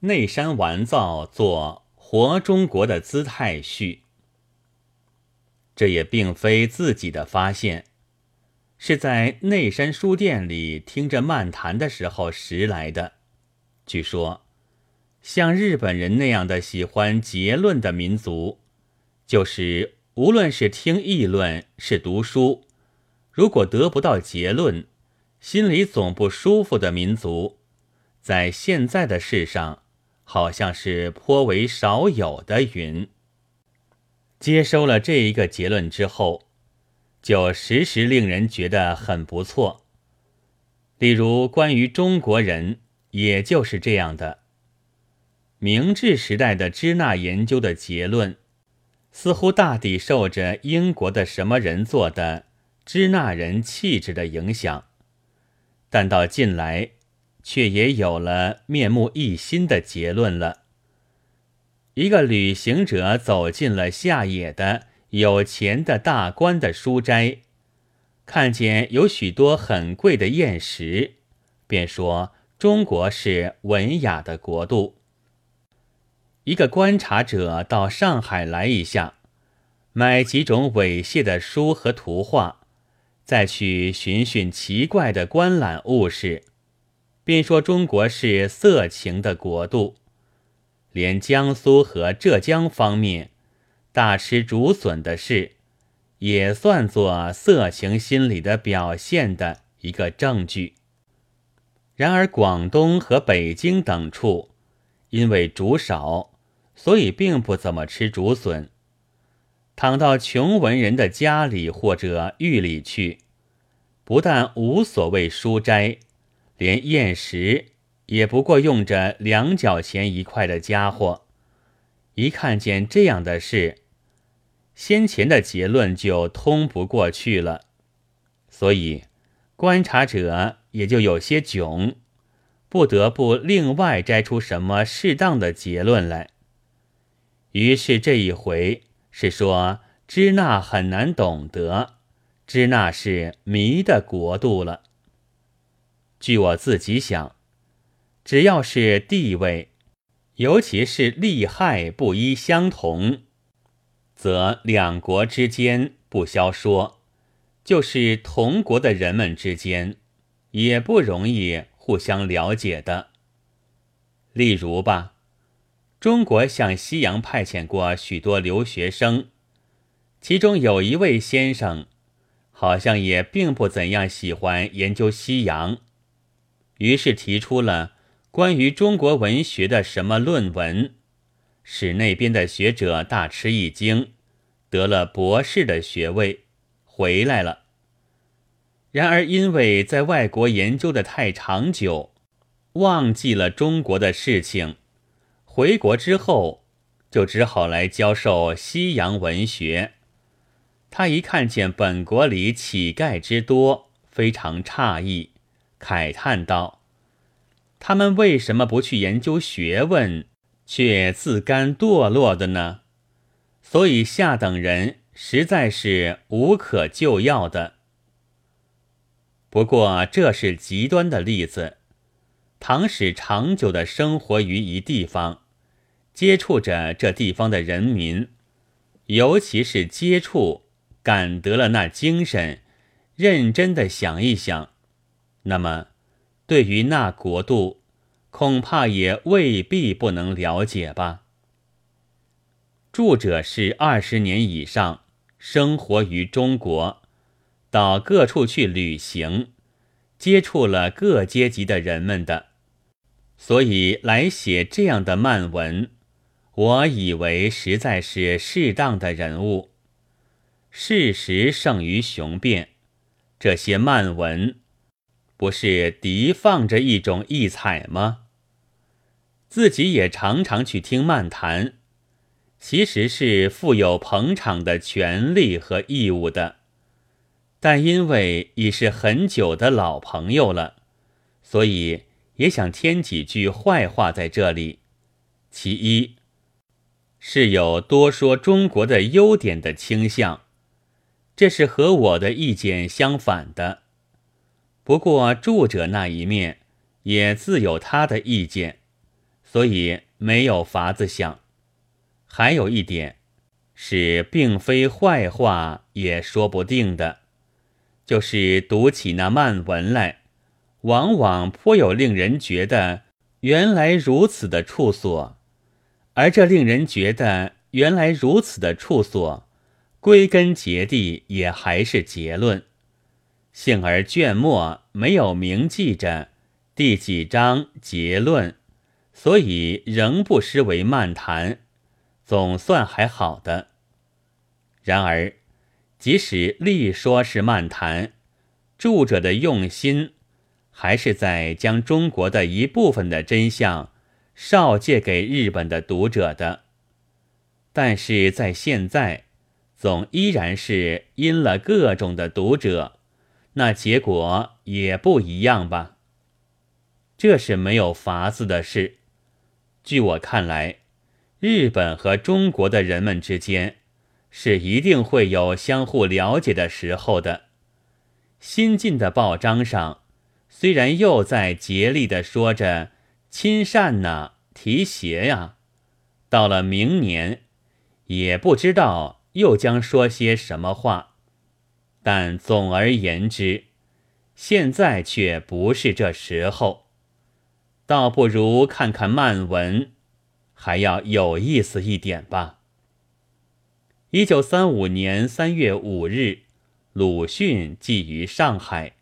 内山完造做活中国的姿态序。这也并非自己的发现，是在内山书店里听着漫谈的时候拾来的。据说，像日本人那样的喜欢结论的民族，就是无论是听议论是读书，如果得不到结论，心里总不舒服的民族，在现在的世上，好像是颇为少有的。云。接收了这一个结论之后，就时时令人觉得很不错。例如关于中国人，也就是这样的。明治时代的支那研究的结论，似乎大抵受着英国的什么人做的支那人气质的影响，但到近来，却也有了面目一新的结论了。一个旅行者走进了下野的有钱的大官的书斋，看见有许多很贵的砚石，便说：“中国是文雅的国度。”一个观察者到上海来一下，买几种猥亵的书和图画，再去寻寻奇怪的观览物事，便说中国是色情的国度。连江苏和浙江方面大吃竹笋的事，也算作色情心理的表现的一个证据。然而广东和北京等处，因为竹少，所以并不怎么吃竹笋。躺到穷文人的家里或者狱里去，不但无所谓书斋，连验石。也不过用着两角钱一块的家伙，一看见这样的事，先前的结论就通不过去了，所以观察者也就有些窘，不得不另外摘出什么适当的结论来。于是这一回是说支那很难懂得，支那是迷的国度了。据我自己想。只要是地位，尤其是利害不一相同，则两国之间不消说，就是同国的人们之间，也不容易互相了解的。例如吧，中国向西洋派遣过许多留学生，其中有一位先生，好像也并不怎样喜欢研究西洋，于是提出了。关于中国文学的什么论文，使那边的学者大吃一惊，得了博士的学位，回来了。然而因为在外国研究的太长久，忘记了中国的事情，回国之后就只好来教授西洋文学。他一看见本国里乞丐之多，非常诧异，慨叹道。他们为什么不去研究学问，却自甘堕落的呢？所以下等人实在是无可救药的。不过这是极端的例子。唐使长久的生活于一地方，接触着这地方的人民，尤其是接触感得了那精神，认真的想一想，那么。对于那国度，恐怕也未必不能了解吧。著者是二十年以上，生活于中国，到各处去旅行，接触了各阶级的人们的，所以来写这样的漫文，我以为实在是适当的人物。事实胜于雄辩，这些漫文。不是敌放着一种异彩吗？自己也常常去听漫谈，其实是负有捧场的权利和义务的。但因为已是很久的老朋友了，所以也想添几句坏话在这里。其一是有多说中国的优点的倾向，这是和我的意见相反的。不过，著者那一面也自有他的意见，所以没有法子想。还有一点是，并非坏话也说不定的，就是读起那漫文来，往往颇有令人觉得原来如此的处所，而这令人觉得原来如此的处所，归根结底也还是结论。幸而卷末没有明记着第几章结论，所以仍不失为漫谈，总算还好的。然而，即使力说是漫谈，著者的用心还是在将中国的一部分的真相绍借给日本的读者的。但是在现在，总依然是因了各种的读者。那结果也不一样吧？这是没有法子的事。据我看来，日本和中国的人们之间是一定会有相互了解的时候的。新进的报章上虽然又在竭力的说着亲善呐、提携呀，到了明年，也不知道又将说些什么话。但总而言之，现在却不是这时候，倒不如看看漫文，还要有意思一点吧。一九三五年三月五日，鲁迅寄于上海。